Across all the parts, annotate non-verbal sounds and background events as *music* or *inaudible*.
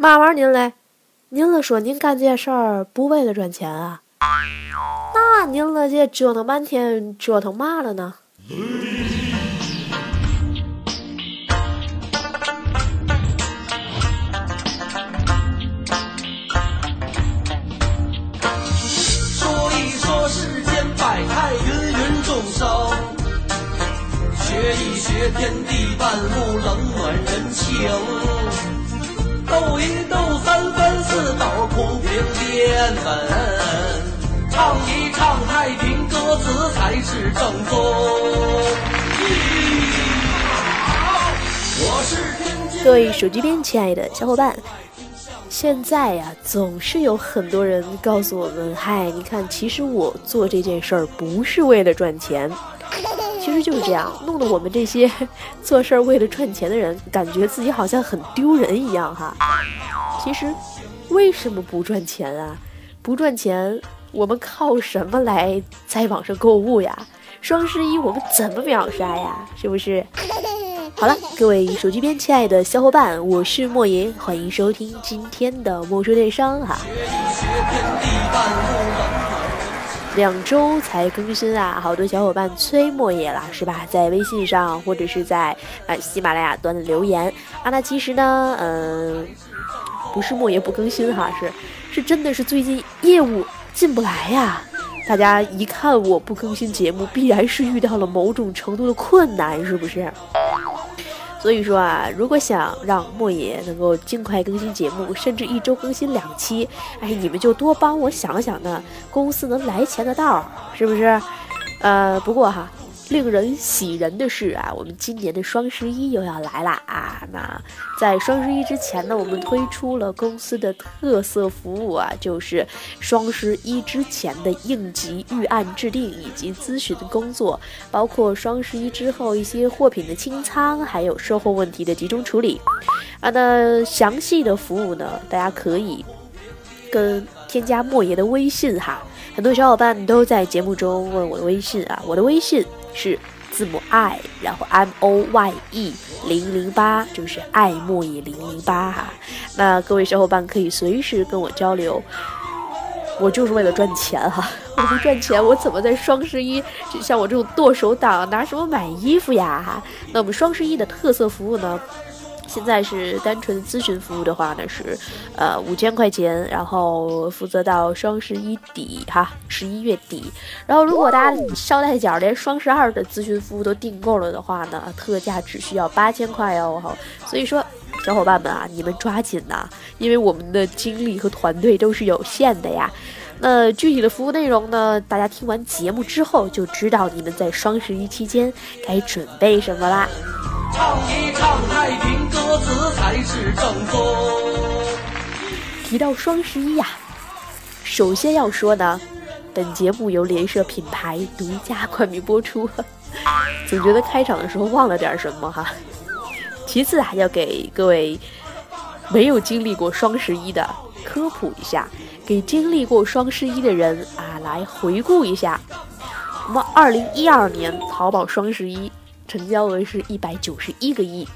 嘛玩您嘞？您了说您干这事儿不为了赚钱啊？那您了这折腾半天折腾嘛了呢？说一说世间百态，芸芸众生。学一学天地万物，冷暖人情。一斗三分四斗，铺平天门。唱一唱太平歌词，才是正宗。各位手机边亲爱的小伙伴，现在呀，总是有很多人告诉我们：“嗨，你看，其实我做这件事儿不是为了赚钱。” *laughs* 其实就是这样，弄得我们这些 *laughs* 做事儿为了赚钱的人，感觉自己好像很丢人一样哈。其实，为什么不赚钱啊？不赚钱，我们靠什么来在网上购物呀？双十一我们怎么秒杀呀？是不是？*laughs* 好了，各位手机边亲爱的小伙伴，我是莫言，欢迎收听今天的莫说电商哈。两周才更新啊，好多小伙伴催莫言了，是吧？在微信上或者是在呃喜马拉雅端的留言啊，那其实呢，嗯、不是莫言不更新哈，是是真的是最近业务进不来呀。大家一看我不更新节目，必然是遇到了某种程度的困难，是不是？所以说啊，如果想让莫爷能够尽快更新节目，甚至一周更新两期，哎，你们就多帮我想想呢，公司能来钱的道儿，是不是？呃，不过哈，令人喜人的是啊，我们今年的双十一又要来啦啊！那在双十一之前呢，我们推出了公司的特色服务啊，就是双十一之前的应急预案制定以及咨询的工作，包括双十一之后一些货品的清仓，还有售后问题的集中处理。啊，那详细的服务呢，大家可以跟添加莫爷的微信哈。很多小伙伴都在节目中问我的微信啊，我的微信是字母 I，然后 M O Y E 零零八，就是爱莫以零零八哈。那各位小伙伴可以随时跟我交流。我就是为了赚钱哈，*laughs* 我不赚钱，我怎么在双十一就像我这种剁手党拿什么买衣服呀哈？那我们双十一的特色服务呢？现在是单纯咨询服务的话呢，是呃五千块钱，然后负责到双十一底哈，十一月底。然后如果大家捎带脚连双十二的咨询服务都订购了的话呢，特价只需要八千块哦哈。所以说，小伙伴们啊，你们抓紧呐，因为我们的精力和团队都是有限的呀。那具体的服务内容呢，大家听完节目之后就知道你们在双十一期间该准备什么啦。唱一唱太平歌词，才是正宗。提到双十一呀、首先要说呢，本节目由联社品牌独家冠名播出，*laughs* 总觉得开场的时候忘了点什么哈。其次啊，要给各位没有经历过双十一的科普一下，给经历过双十一的人啊来回顾一下。那么二零一二年淘宝双十一成交额是一百九十一个亿，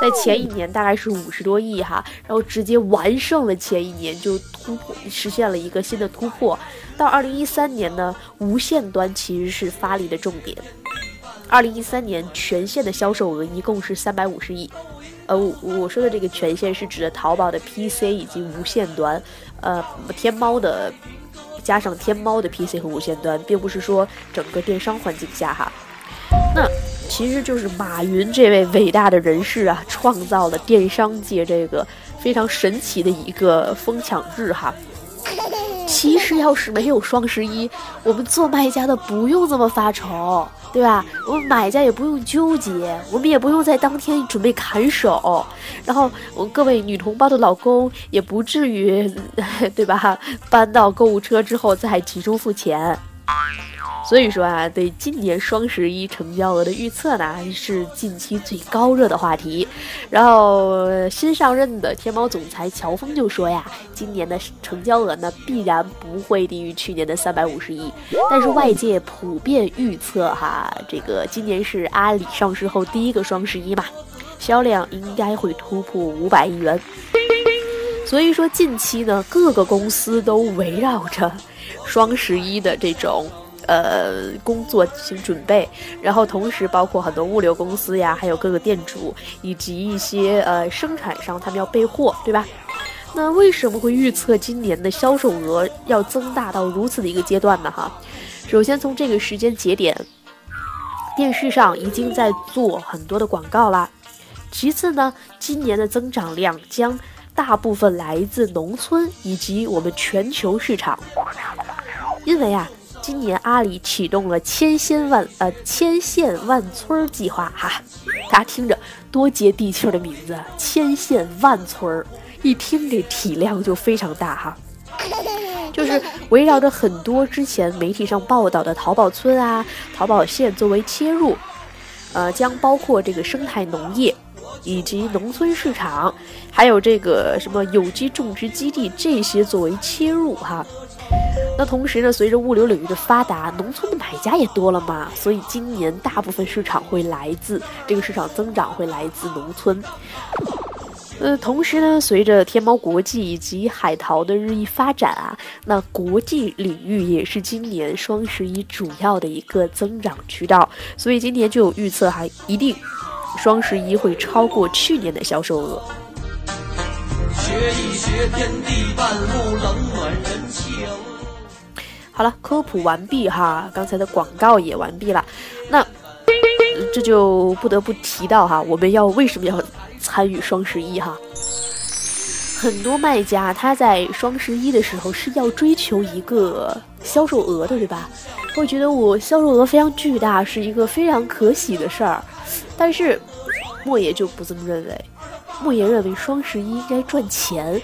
在前一年大概是五十多亿哈，然后直接完胜了前一年，就突破实现了一个新的突破。到二零一三年呢，无线端其实是发力的重点。二零一三年全线的销售额一共是三百五十亿，呃，我我说的这个全线是指的淘宝的 PC 以及无线端，呃，天猫的加上天猫的 PC 和无线端，并不是说整个电商环境下哈。那其实就是马云这位伟大的人士啊，创造了电商界这个非常神奇的一个疯抢日哈。其实要是没有双十一，我们做卖家的不用这么发愁，对吧？我们买家也不用纠结，我们也不用在当天准备砍手，然后我各位女同胞的老公也不至于，*laughs* 对吧？搬到购物车之后再集中付钱。所以说啊，对今年双十一成交额的预测呢，是近期最高热的话题。然后新上任的天猫总裁乔峰就说呀，今年的成交额呢必然不会低于去年的三百五十亿，但是外界普遍预测哈，这个今年是阿里上市后第一个双十一嘛，销量应该会突破五百亿元。所以说近期呢，各个公司都围绕着双十一的这种呃工作进行准备，然后同时包括很多物流公司呀，还有各个店主以及一些呃生产商，他们要备货，对吧？那为什么会预测今年的销售额要增大到如此的一个阶段呢？哈，首先从这个时间节点，电视上已经在做很多的广告啦。其次呢，今年的增长量将大部分来自农村以及我们全球市场，因为啊，今年阿里启动了千县万呃千县万村计划哈，大家听着多接地气的名字，千县万村儿。一听这体量就非常大哈，*laughs* 就是围绕着很多之前媒体上报道的淘宝村啊、淘宝县作为切入，呃，将包括这个生态农业以及农村市场，还有这个什么有机种植基地这些作为切入哈。那同时呢，随着物流领域的发达，农村的买家也多了嘛，所以今年大部分市场会来自这个市场增长会来自农村。呃，同时呢，随着天猫国际以及海淘的日益发展啊，那国际领域也是今年双十一主要的一个增长渠道。所以今年就有预测哈，一定双十一会超过去年的销售额。学一学天地半路冷暖人情。好了，科普完毕哈，刚才的广告也完毕了，那这就不得不提到哈，我们要为什么要？参与双十一哈，很多卖家他在双十一的时候是要追求一个销售额的，对吧？会觉得我销售额非常巨大，是一个非常可喜的事儿。但是莫爷就不这么认为，莫爷认为双十一应该赚钱。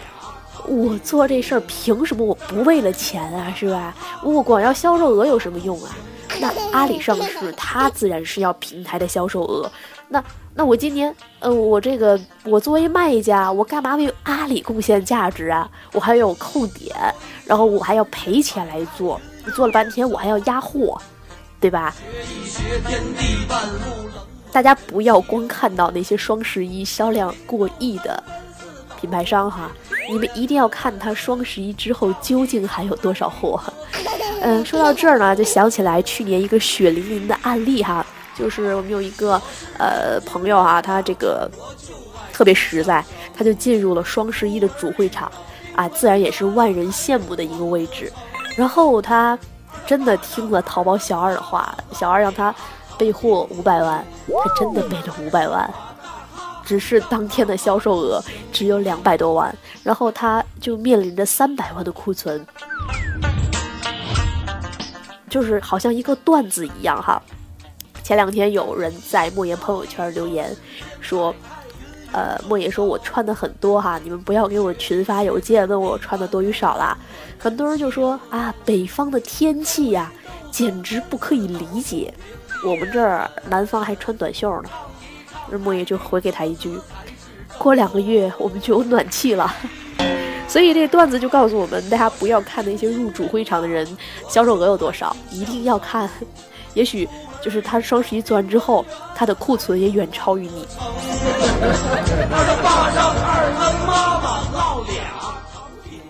我做这事儿凭什么我不为了钱啊？是吧？我光要销售额有什么用啊？那阿里上市，它自然是要平台的销售额。那那我今年，呃，我这个我作为卖家，我干嘛为阿里贡献价值啊？我还有扣点，然后我还要赔钱来做，做了半天我还要压货，对吧？大家不要光看到那些双十一销量过亿的品牌商哈，你们一定要看它双十一之后究竟还有多少货。*laughs* 嗯，说到这儿呢，就想起来去年一个血淋淋的案例哈。就是我们有一个呃朋友啊，他这个特别实在，他就进入了双十一的主会场啊，自然也是万人羡慕的一个位置。然后他真的听了淘宝小二的话，小二让他备货五百万，他真的备了五百万，只是当天的销售额只有两百多万，然后他就面临着三百万的库存，就是好像一个段子一样哈。前两天有人在莫言朋友圈留言，说，呃，莫言说我穿的很多哈，你们不要给我群发邮件问我穿的多与少啦。很多人就说啊，北方的天气呀，简直不可以理解，我们这儿南方还穿短袖呢。那莫言就回给他一句，过两个月我们就有暖气了。*laughs* 所以这段子就告诉我们，大家不要看那些入主会场的人销售额有多少，一定要看，*laughs* 也许。就是他双十一做完之后，他的库存也远超于你。*laughs*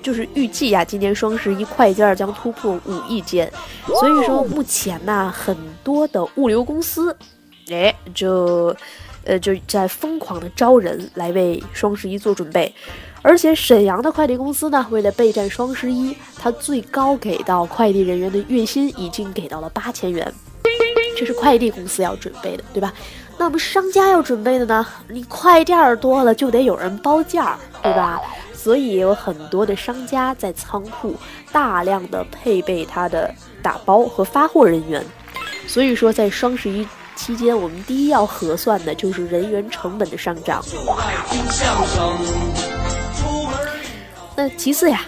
就是预计呀，今年双十一快件将突破五亿件，所以说目前呢，很多的物流公司，哎，就，呃，就在疯狂的招人来为双十一做准备。而且沈阳的快递公司呢，为了备战双十一，它最高给到快递人员的月薪已经给到了八千元。这是快递公司要准备的，对吧？那我们商家要准备的呢？你快件儿多了，就得有人包件儿，对吧？所以有很多的商家在仓库大量的配备他的打包和发货人员。所以说，在双十一期间，我们第一要核算的就是人员成本的上涨。那其次呀。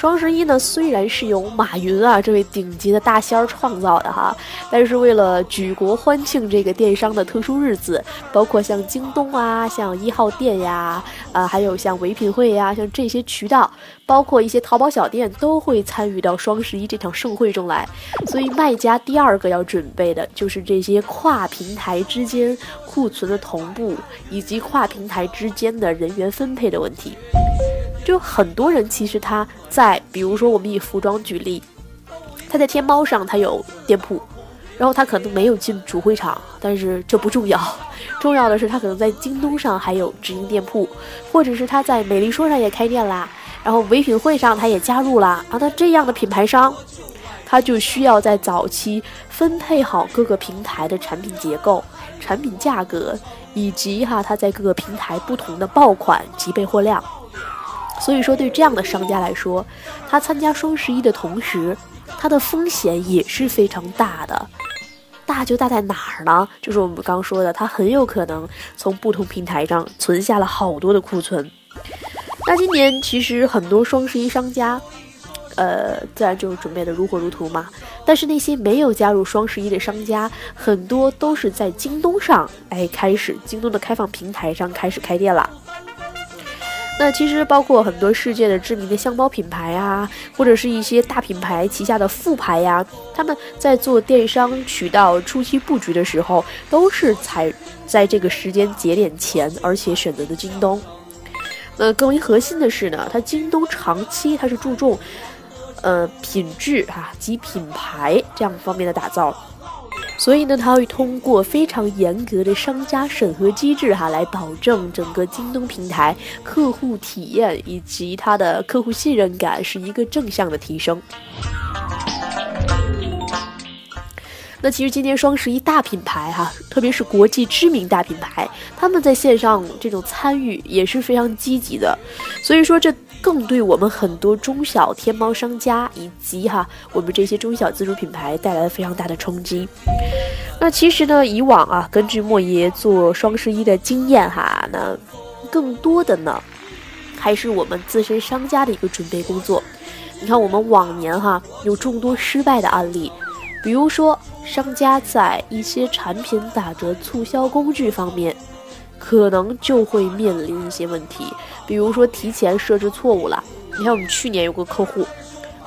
双十一呢，虽然是由马云啊这位顶级的大仙儿创造的哈，但是为了举国欢庆这个电商的特殊日子，包括像京东啊、像一号店呀，啊，还有像唯品会呀，像这些渠道，包括一些淘宝小店都会参与到双十一这场盛会中来。所以卖家第二个要准备的就是这些跨平台之间库存的同步，以及跨平台之间的人员分配的问题。就很多人其实他在，比如说我们以服装举例，他在天猫上他有店铺，然后他可能没有进主会场，但是这不重要，*laughs* 重要的是他可能在京东上还有直营店铺，或者是他在美丽说上也开店啦，然后唯品会上他也加入啦，啊，那这样的品牌商。他就需要在早期分配好各个平台的产品结构、产品价格，以及哈他在各个平台不同的爆款及备货量。所以说，对这样的商家来说，他参加双十一的同时，它的风险也是非常大的。大就大在哪儿呢？就是我们刚说的，他很有可能从不同平台上存下了好多的库存。那今年其实很多双十一商家。呃，自然就准备的如火如荼嘛。但是那些没有加入双十一的商家，很多都是在京东上，哎，开始京东的开放平台上开始开店了。那其实包括很多世界的知名的箱包品牌啊，或者是一些大品牌旗下的副牌呀，他们在做电商渠道初期布局的时候，都是采在这个时间节点前，而且选择的京东。那更为核心的是呢，它京东长期它是注重。呃，品质哈及品牌这样方面的打造，所以呢，它会通过非常严格的商家审核机制哈，来保证整个京东平台客户体验以及它的客户信任感是一个正向的提升。那其实今年双十一大品牌哈，特别是国际知名大品牌，他们在线上这种参与也是非常积极的，所以说这更对我们很多中小天猫商家以及哈我们这些中小自主品牌带来了非常大的冲击。那其实呢，以往啊，根据莫爷做双十一的经验哈，那更多的呢，还是我们自身商家的一个准备工作。你看我们往年哈有众多失败的案例。比如说，商家在一些产品打折促销工具方面，可能就会面临一些问题。比如说，提前设置错误了。你看，我们去年有个客户，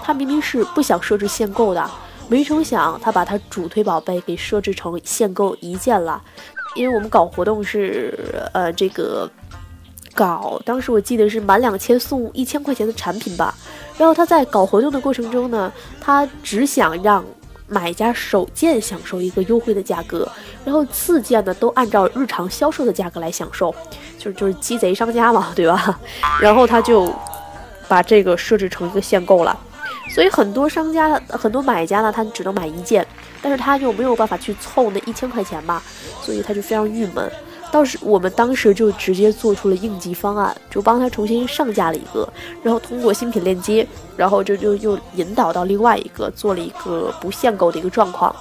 他明明是不想设置限购的，没成想他把他主推宝贝给设置成限购一件了。因为我们搞活动是，呃，这个搞，当时我记得是满两千送一千块钱的产品吧。然后他在搞活动的过程中呢，他只想让。买家首件享受一个优惠的价格，然后次件呢都按照日常销售的价格来享受，就是就是鸡贼商家嘛，对吧？*laughs* 然后他就把这个设置成一个限购了，所以很多商家、很多买家呢，他只能买一件，但是他就没有办法去凑那一千块钱嘛，所以他就非常郁闷。到时我们当时就直接做出了应急方案，就帮他重新上架了一个，然后通过新品链接，然后就就又引导到另外一个，做了一个不限购的一个状况。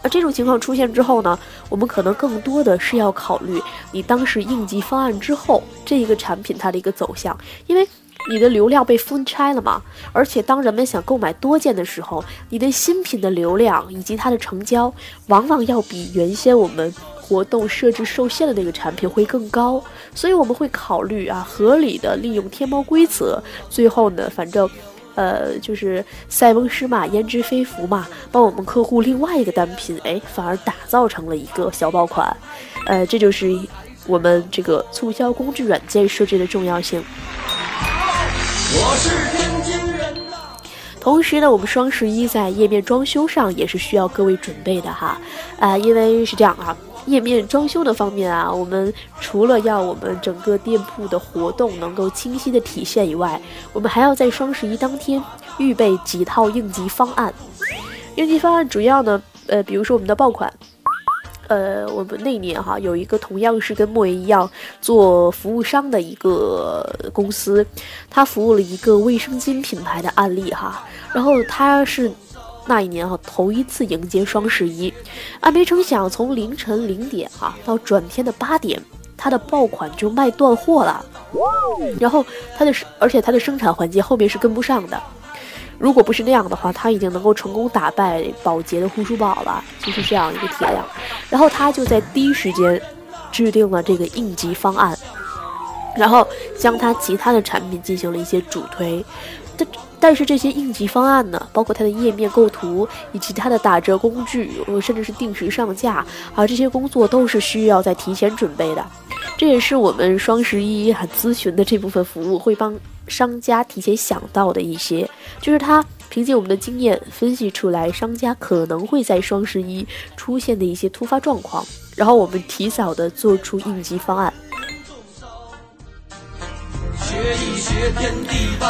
而这种情况出现之后呢，我们可能更多的是要考虑你当时应急方案之后这一个产品它的一个走向，因为你的流量被分拆了嘛，而且当人们想购买多件的时候，你的新品的流量以及它的成交，往往要比原先我们。活动设置受限的那个产品会更高，所以我们会考虑啊，合理的利用天猫规则。最后呢，反正，呃，就是塞翁失马焉知非福嘛，帮我们客户另外一个单品，哎，反而打造成了一个小爆款。呃，这就是我们这个促销工具软件设置的重要性。我是天津人同时呢，我们双十一在页面装修上也是需要各位准备的哈，啊，因为是这样啊。页面装修的方面啊，我们除了要我们整个店铺的活动能够清晰的体现以外，我们还要在双十一当天预备几套应急方案。应急方案主要呢，呃，比如说我们的爆款，呃，我们那年哈有一个同样是跟莫言一样做服务商的一个公司，他服务了一个卫生巾品牌的案例哈，然后他是。那一年哈，头一次迎接双十一，啊，没成想从凌晨零点哈到转天的八点，它的爆款就卖断货了。然后它的，而且它的生产环节后面是跟不上的。如果不是那样的话，他已经能够成功打败宝洁的护舒宝了，就是这样一个体量。然后他就在第一时间制定了这个应急方案，然后将他其他的产品进行了一些主推。但但是这些应急方案呢，包括它的页面构图以及它的打折工具，甚至是定时上架啊，这些工作都是需要在提前准备的。这也是我们双十一很咨询的这部分服务会帮商家提前想到的一些，就是他凭借我们的经验分析出来商家可能会在双十一出现的一些突发状况，然后我们提早的做出应急方案。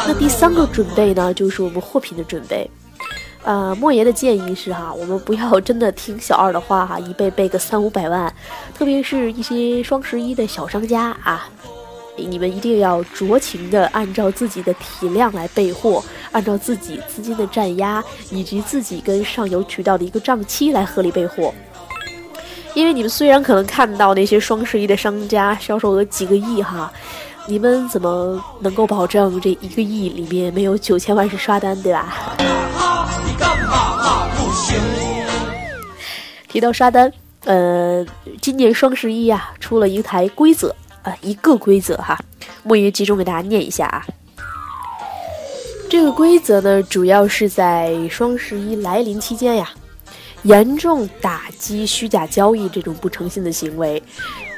那第三个准备呢，就是我们货品的准备。呃，莫爷的建议是哈，我们不要真的听小二的话哈，一备备个三五百万，特别是一些双十一的小商家啊，你们一定要酌情的按照自己的体量来备货，按照自己资金的占压以及自己跟上游渠道的一个账期来合理备货。因为你们虽然可能看到那些双十一的商家销售额几个亿哈。你们怎么能够保证这一个亿里面没有九千万是刷单，对吧？*laughs* 提到刷单，呃，今年双十一啊，出了一台规则啊，一个规则哈，莫言集中给大家念一下啊。这个规则呢，主要是在双十一来临期间呀。严重打击虚假交易这种不诚信的行为。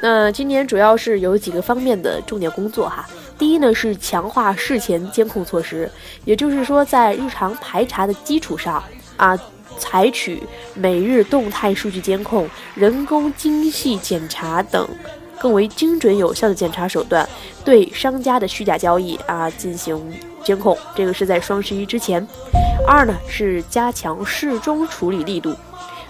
那今年主要是有几个方面的重点工作哈。第一呢是强化事前监控措施，也就是说在日常排查的基础上啊，采取每日动态数据监控、人工精细检查等更为精准有效的检查手段，对商家的虚假交易啊进行监控。这个是在双十一之前。二呢是加强事中处理力度。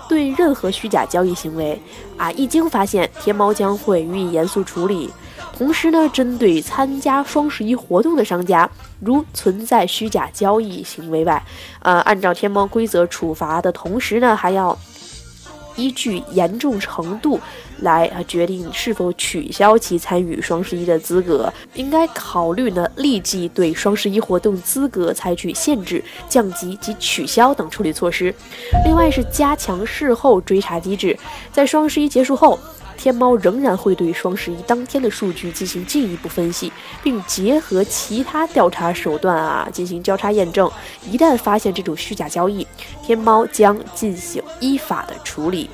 对任何虚假交易行为，啊，一经发现，天猫将会予以严肃处理。同时呢，针对参加双十一活动的商家，如存在虚假交易行为外，呃，按照天猫规则处罚的同时呢，还要。依据严重程度来啊决定是否取消其参与双十一的资格，应该考虑呢立即对双十一活动资格采取限制、降级及取消等处理措施。另外是加强事后追查机制，在双十一结束后。天猫仍然会对双十一当天的数据进行进一步分析，并结合其他调查手段啊进行交叉验证。一旦发现这种虚假交易，天猫将进行依法的处理。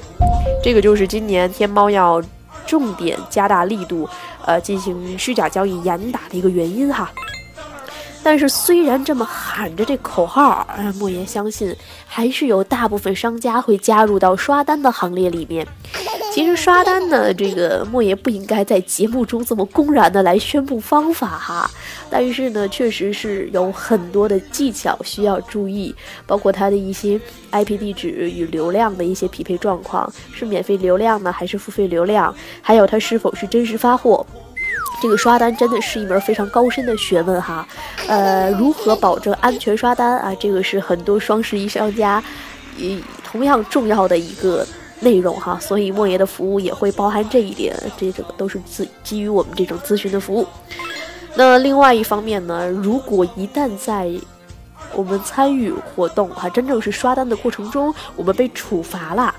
这个就是今年天猫要重点加大力度，呃，进行虚假交易严打的一个原因哈。但是虽然这么喊着这口号，莫言相信还是有大部分商家会加入到刷单的行列里面。其实刷单呢，这个莫爷不应该在节目中这么公然的来宣布方法哈。但是呢，确实是有很多的技巧需要注意，包括它的一些 IP 地址与流量的一些匹配状况，是免费流量呢还是付费流量，还有它是否是真实发货。这个刷单真的是一门非常高深的学问哈。呃，如何保证安全刷单啊？这个是很多双十一商家，也同样重要的一个。内容哈，所以莫言的服务也会包含这一点，这这个都是基基于我们这种咨询的服务。那另外一方面呢，如果一旦在我们参与活动哈，真正是刷单的过程中，我们被处罚了，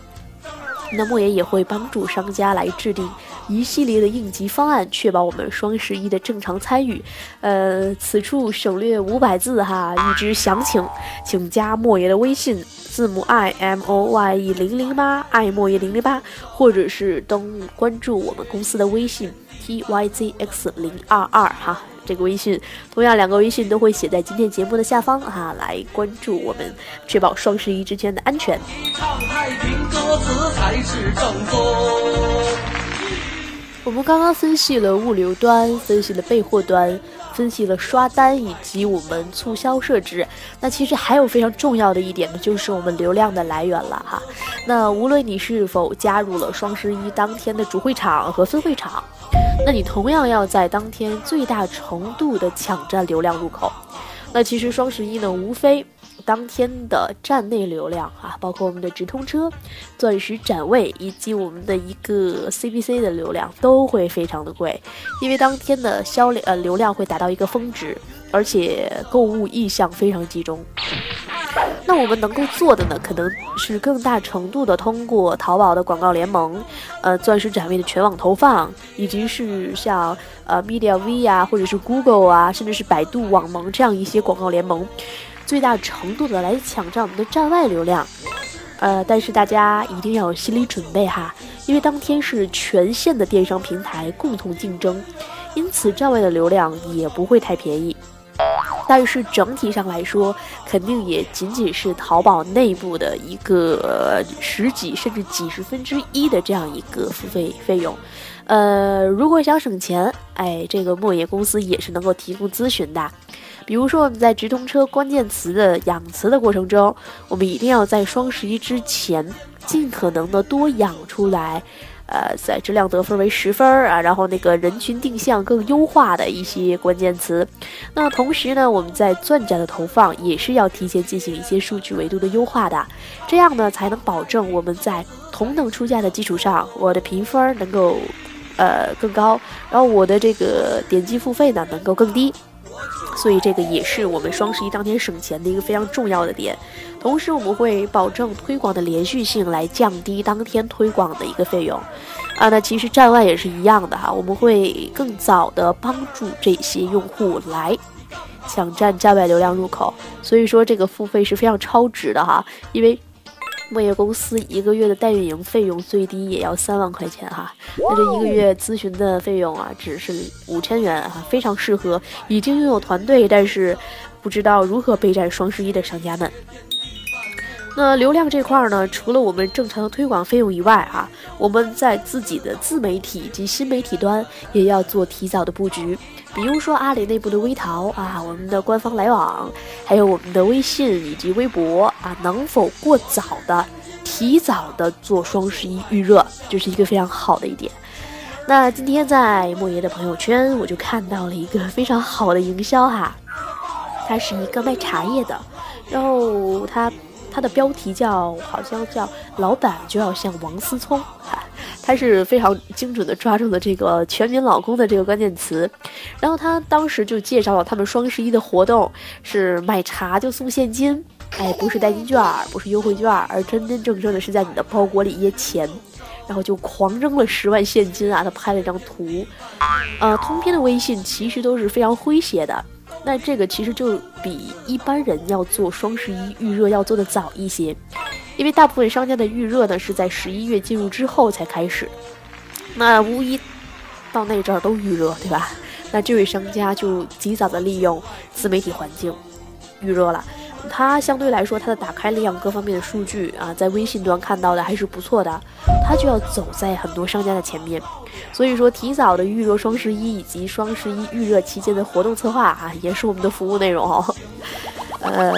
那莫言也会帮助商家来制定。一系列的应急方案，确保我们双十一的正常参与。呃，此处省略五百字哈，预知详情，请加莫爷的微信，字母 i m o y e 零零八，i 莫爷零零八，或者是登录关注我们公司的微信 t y z x 零二二哈，这个微信，同样两个微信都会写在今天节目的下方哈，来关注我们，确保双十一之间的安全。唱太平歌词才是正宗。我们刚刚分析了物流端，分析了备货端，分析了刷单以及我们促销设置。那其实还有非常重要的一点呢，就是我们流量的来源了哈。那无论你是否加入了双十一当天的主会场和分会场，那你同样要在当天最大程度的抢占流量入口。那其实双十一呢，无非。当天的站内流量啊，包括我们的直通车、钻石展位以及我们的一个 CPC 的流量都会非常的贵，因为当天的销量呃流量会达到一个峰值，而且购物意向非常集中。那我们能够做的呢，可能是更大程度的通过淘宝的广告联盟，呃，钻石展位的全网投放，以及是像呃 Media V 啊，或者是 Google 啊，甚至是百度网盟这样一些广告联盟，最大程度的来抢占我们的站外流量。呃，但是大家一定要有心理准备哈，因为当天是全线的电商平台共同竞争，因此站外的流量也不会太便宜。但是整体上来说，肯定也仅仅是淘宝内部的一个十几甚至几十分之一的这样一个付费费用。呃，如果想省钱，哎，这个莫言公司也是能够提供咨询的。比如说我们在直通车关键词的养词的过程中，我们一定要在双十一之前尽可能的多养出来。呃，在质量得分为十分啊，然后那个人群定向更优化的一些关键词。那同时呢，我们在钻展的投放也是要提前进行一些数据维度的优化的，这样呢才能保证我们在同等出价的基础上，我的评分能够呃更高，然后我的这个点击付费呢能够更低。所以这个也是我们双十一当天省钱的一个非常重要的点，同时我们会保证推广的连续性，来降低当天推广的一个费用。啊，那其实站外也是一样的哈，我们会更早的帮助这些用户来抢占站外流量入口，所以说这个付费是非常超值的哈，因为。莫言公司一个月的代运营费用最低也要三万块钱哈，那这一个月咨询的费用啊，只是五千元哈，非常适合已经拥有团队但是不知道如何备战双十一的商家们。那流量这块呢，除了我们正常的推广费用以外啊，我们在自己的自媒体及新媒体端也要做提早的布局。比如说阿里内部的微淘啊，我们的官方来往，还有我们的微信以及微博啊，能否过早的、提早的做双十一预热，就是一个非常好的一点。那今天在莫爷的朋友圈，我就看到了一个非常好的营销哈，他是一个卖茶叶的，然后他。它的标题叫好像叫老板就要像王思聪，*laughs* 他是非常精准的抓住了这个全民老公的这个关键词，然后他当时就介绍了他们双十一的活动是买茶就送现金，哎，不是代金券，不是优惠券，而真真正正的是在你的包裹里掖钱，然后就狂扔了十万现金啊！他拍了一张图，呃，通篇的微信其实都是非常诙谐的。那这个其实就比一般人要做双十一预热要做的早一些，因为大部分商家的预热呢是在十一月进入之后才开始，那无疑到那阵儿都预热，对吧？那这位商家就及早的利用自媒体环境预热了。它相对来说，它的打开量各方面的数据啊，在微信端看到的还是不错的，它就要走在很多商家的前面。所以说，提早的预热双十一以及双十一预热期间的活动策划啊，也是我们的服务内容。呃，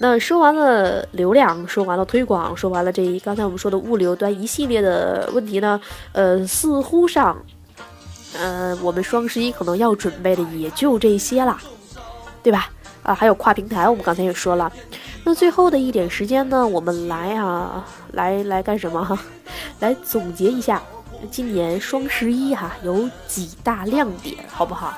那说完了流量，说完了推广，说完了这一刚才我们说的物流端一系列的问题呢，呃，似乎上，呃，我们双十一可能要准备的也就这些了，对吧？啊，还有跨平台，我们刚才也说了。那最后的一点时间呢，我们来啊，来来干什么哈？*laughs* 来总结一下今年双十一哈有几大亮点，好不好？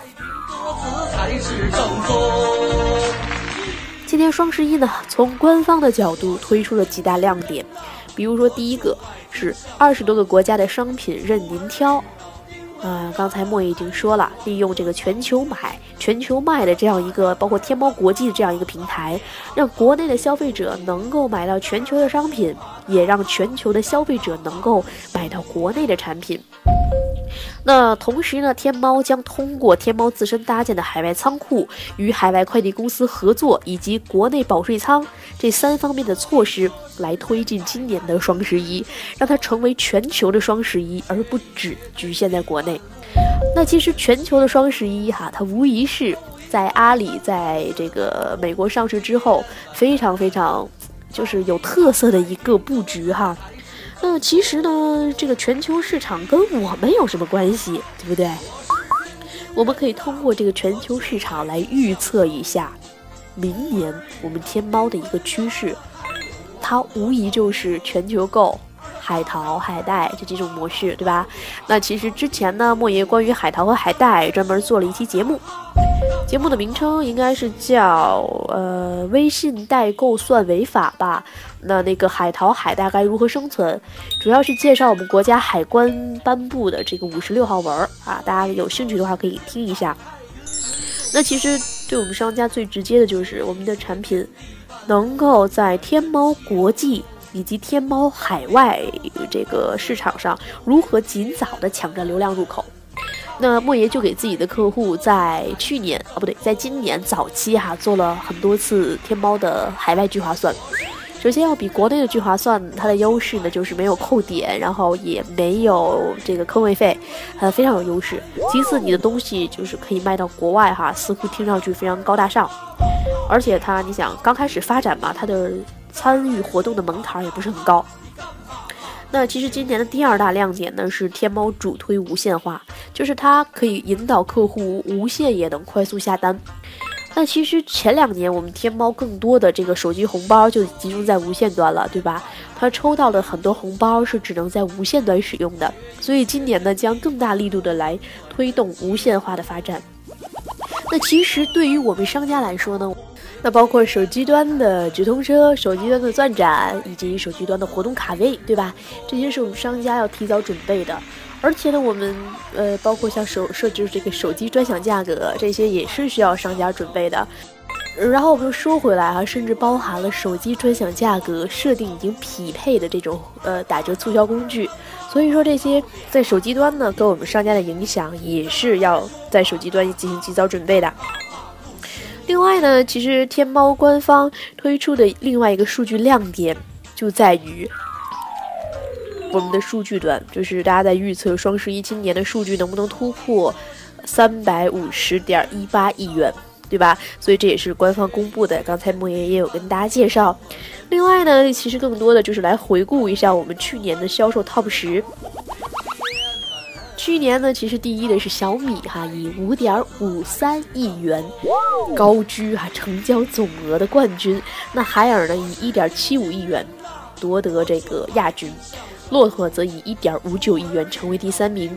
今天双十一呢，从官方的角度推出了几大亮点，比如说第一个是二十多个国家的商品任您挑。啊，刚才莫已经说了，利用这个全球买、全球卖的这样一个，包括天猫国际的这样一个平台，让国内的消费者能够买到全球的商品，也让全球的消费者能够买到国内的产品。那同时呢，天猫将通过天猫自身搭建的海外仓库、与海外快递公司合作，以及国内保税仓这三方面的措施，来推进今年的双十一，让它成为全球的双十一，而不只局限在国内。那其实全球的双十一哈，它无疑是在阿里在这个美国上市之后，非常非常就是有特色的一个布局哈。那其实呢，这个全球市场跟我们有什么关系，对不对？我们可以通过这个全球市场来预测一下，明年我们天猫的一个趋势，它无疑就是全球购，海淘、海带这几种模式，对吧？那其实之前呢，莫爷关于海淘和海带专门做了一期节目，节目的名称应该是叫呃微信代购算违法吧？那那个海淘、海带该如何生存？主要是介绍我们国家海关颁布的这个五十六号文啊，大家有兴趣的话可以听一下。那其实对我们商家最直接的就是我们的产品能够在天猫国际以及天猫海外这个市场上如何尽早的抢占流量入口。那莫爷就给自己的客户在去年啊不对，在今年早期哈做了很多次天猫的海外聚划算。首先要比国内的聚划算，它的优势呢就是没有扣点，然后也没有这个坑位费，呃非常有优势。其次，你的东西就是可以卖到国外哈，似乎听上去非常高大上。而且它，你想刚开始发展嘛，它的参与活动的门槛也不是很高。那其实今年的第二大亮点呢是天猫主推无线化，就是它可以引导客户无限也能快速下单。那其实前两年我们天猫更多的这个手机红包就集中在无线端了，对吧？它抽到的很多红包是只能在无线端使用的，所以今年呢将更大力度的来推动无线化的发展。那其实对于我们商家来说呢，那包括手机端的直通车、手机端的钻展以及手机端的活动卡位，对吧？这些是我们商家要提早准备的。而且呢，我们呃，包括像手设置这个手机专享价格，这些也是需要商家准备的。然后我们又说回来啊，甚至包含了手机专享价格设定已经匹配的这种呃打折促销工具。所以说这些在手机端呢，跟我们商家的影响也是要在手机端进行及早准备的。另外呢，其实天猫官方推出的另外一个数据亮点就在于。我们的数据端就是大家在预测双十一今年的数据能不能突破三百五十点一八亿元，对吧？所以这也是官方公布的。刚才莫言也有跟大家介绍。另外呢，其实更多的就是来回顾一下我们去年的销售 TOP 十。去年呢，其实第一的是小米哈，以五点五三亿元高居哈成交总额的冠军。那海尔呢，以一点七五亿元夺得这个亚军。骆驼则以一点五九亿元成为第三名，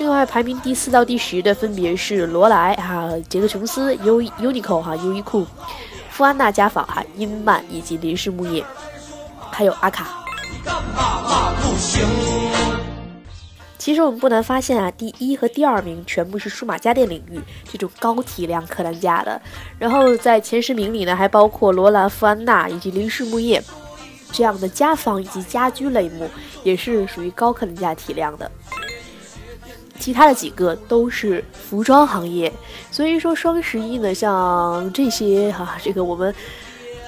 另外排名第四到第十的分别是罗莱哈、杰克琼斯、优 UNIQLO 哈、优衣库、富安娜家纺哈、英曼以及林氏木业，还有阿卡。你干嘛嘛不行其实我们不难发现啊，第一和第二名全部是数码家电领域这种高体量客单价的，然后在前十名里呢，还包括罗兰、富安娜以及林氏木业。这样的家纺以及家居类目也是属于高客单价体量的，其他的几个都是服装行业。所以说双十一呢，像这些哈，这个我们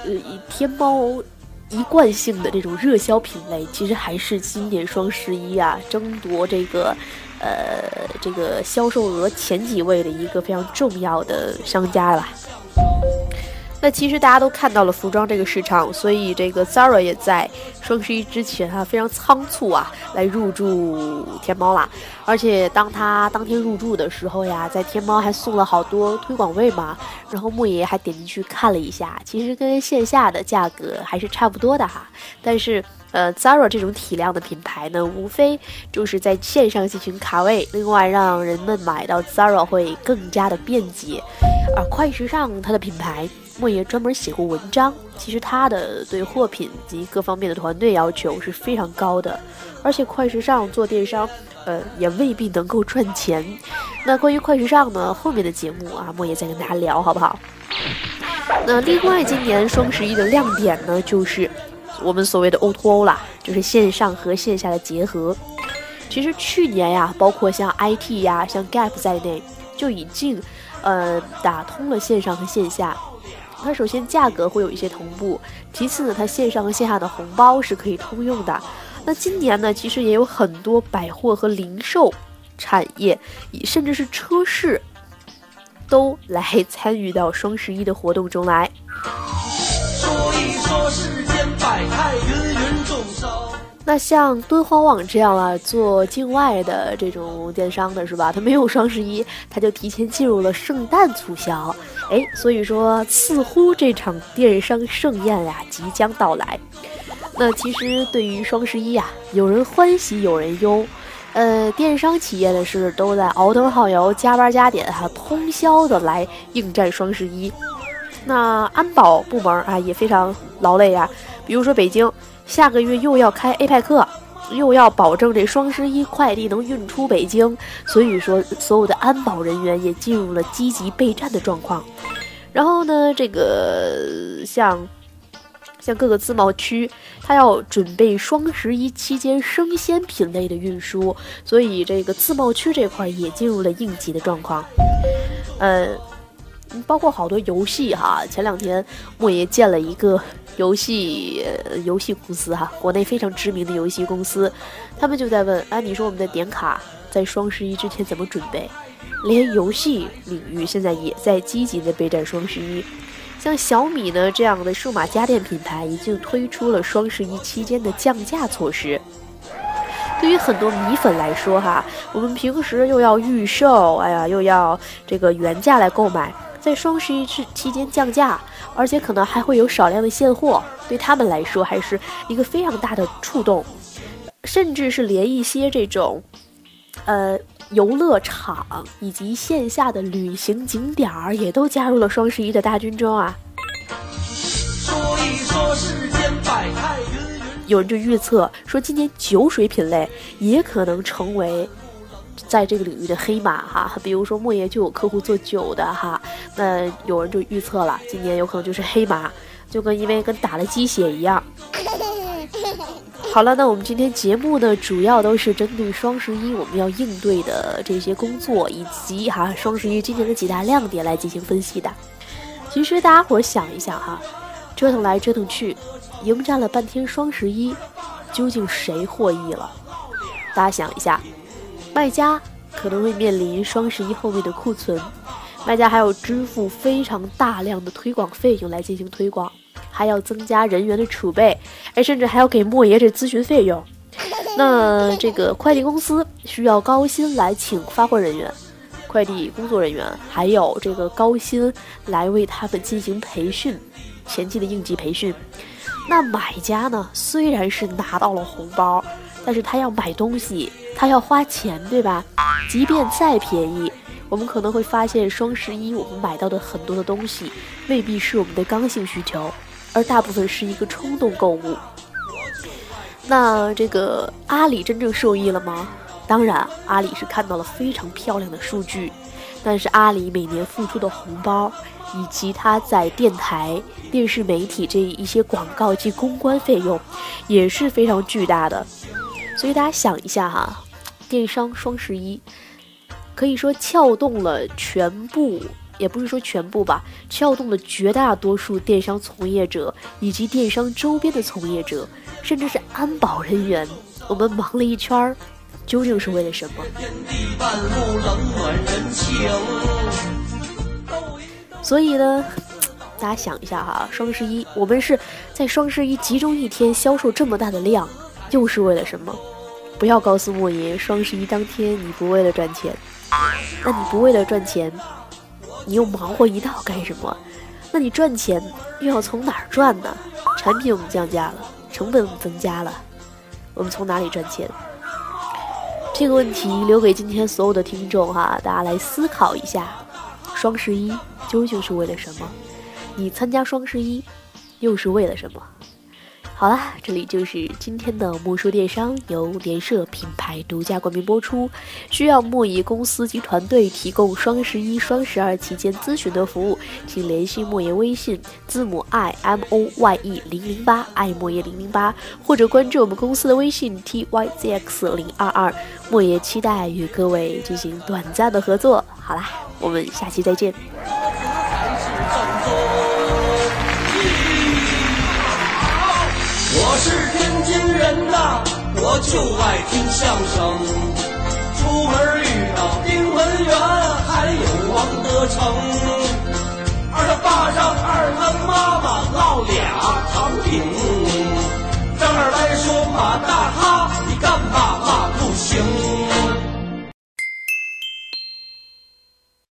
呃天猫一贯性的这种热销品类，其实还是今年双十一啊争夺这个呃这个销售额前几位的一个非常重要的商家了吧。那其实大家都看到了服装这个市场，所以这个 Zara 也在双十一之前啊非常仓促啊来入驻天猫啦。而且当他当天入驻的时候呀，在天猫还送了好多推广位嘛。然后莫爷还点进去看了一下，其实跟线下的价格还是差不多的哈。但是呃，Zara 这种体量的品牌呢，无非就是在线上进行卡位，另外让人们买到 Zara 会更加的便捷。而快时尚它的品牌。莫爷专门写过文章，其实他的对货品及各方面的团队要求是非常高的，而且快时尚做电商，呃，也未必能够赚钱。那关于快时尚呢，后面的节目啊，莫爷再跟大家聊，好不好？那另外，今年双十一的亮点呢，就是我们所谓的 O2O 啦，就是线上和线下的结合。其实去年呀，包括像 IT 呀、像 Gap 在内，就已经呃打通了线上和线下。它首先价格会有一些同步，其次呢，它线上和线下的红包是可以通用的。那今年呢，其实也有很多百货和零售产业，甚至是车市，都来参与到双十一的活动中来。说一说世间百态，那像敦煌网这样啊，做境外的这种电商的是吧？它没有双十一，它就提前进入了圣诞促销。哎，所以说似乎这场电商盛宴呀即将到来。那其实对于双十一呀，有人欢喜有人忧。呃，电商企业呢是都在熬灯耗油、加班加点哈，通宵的来应战双十一。那安保部门啊也非常劳累呀。比如说北京，下个月又要开 A 派克又要保证这双十一快递能运出北京，所以说所有的安保人员也进入了积极备战的状况。然后呢，这个像。像各个自贸区，它要准备双十一期间生鲜品类的运输，所以这个自贸区这块也进入了应急的状况。呃，包括好多游戏哈，前两天莫爷见了一个游戏游戏公司哈，国内非常知名的游戏公司，他们就在问：啊，你说我们的点卡在双十一之前怎么准备？连游戏领域现在也在积极的备战双十一。像小米呢这样的数码家电品牌已经推出了双十一期间的降价措施。对于很多米粉来说，哈，我们平时又要预售，哎呀，又要这个原价来购买，在双十一期期间降价，而且可能还会有少量的现货，对他们来说还是一个非常大的触动，甚至是连一些这种，呃。游乐场以及线下的旅行景点儿也都加入了双十一的大军中啊！说一说世间百态云云，有人就预测说，今年酒水品类也可能成为在这个领域的黑马哈。比如说莫言就有客户做酒的哈，那有人就预测了，今年有可能就是黑马，就跟因为跟打了鸡血一样。*laughs* 好了，那我们今天节目呢，主要都是针对双十一我们要应对的这些工作，以及哈双十一今年的几大亮点来进行分析的。其实大家伙想一想哈，折腾来折腾去，迎战了半天双十一，究竟谁获益了？大家想一下，卖家可能会面临双十一后面的库存，卖家还要支付非常大量的推广费用来进行推广。还要增加人员的储备，哎，甚至还要给莫爷这咨询费用。*laughs* 那这个快递公司需要高薪来请发货人员、快递工作人员，还有这个高薪来为他们进行培训，前期的应急培训。那买家呢，虽然是拿到了红包，但是他要买东西，他要花钱，对吧？即便再便宜，我们可能会发现双十一我们买到的很多的东西，未必是我们的刚性需求。而大部分是一个冲动购物。那这个阿里真正受益了吗？当然，阿里是看到了非常漂亮的数据，但是阿里每年付出的红包，以及它在电台、电视媒体这一些广告及公关费用，也是非常巨大的。所以大家想一下哈，电商双十一可以说撬动了全部。也不是说全部吧，撬动了绝大多数电商从业者以及电商周边的从业者，甚至是安保人员。我们忙了一圈儿，究竟是为了什么？所以呢，*tsk* 大家想一下哈，双十一我们是在双十一集中一天销售这么大的量，又是为了什么？不要告诉莫言，双十一当天你不为了赚钱，那你不为了赚钱？你又忙活一道干什么？那你赚钱又要从哪儿赚呢？产品我们降价了，成本我们增加了，我们从哪里赚钱？这个问题留给今天所有的听众哈，大家来思考一下。双十一究竟是为了什么？你参加双十一又是为了什么？好啦，这里就是今天的莫说电商，由联社品牌独家冠名播出。需要莫言公司及团队提供双十一、双十二期间咨询的服务，请联系莫言微信字母 i m o y e 零零八爱莫言零零八，或者关注我们公司的微信 t y z x 零二二。莫言期待与各位进行短暂的合作。好啦，我们下期再见。我就爱听相声，出门遇到丁文元，还有王德成。二他爸让二他妈妈烙俩糖饼。张二来说：马大哈，你干嘛骂不行？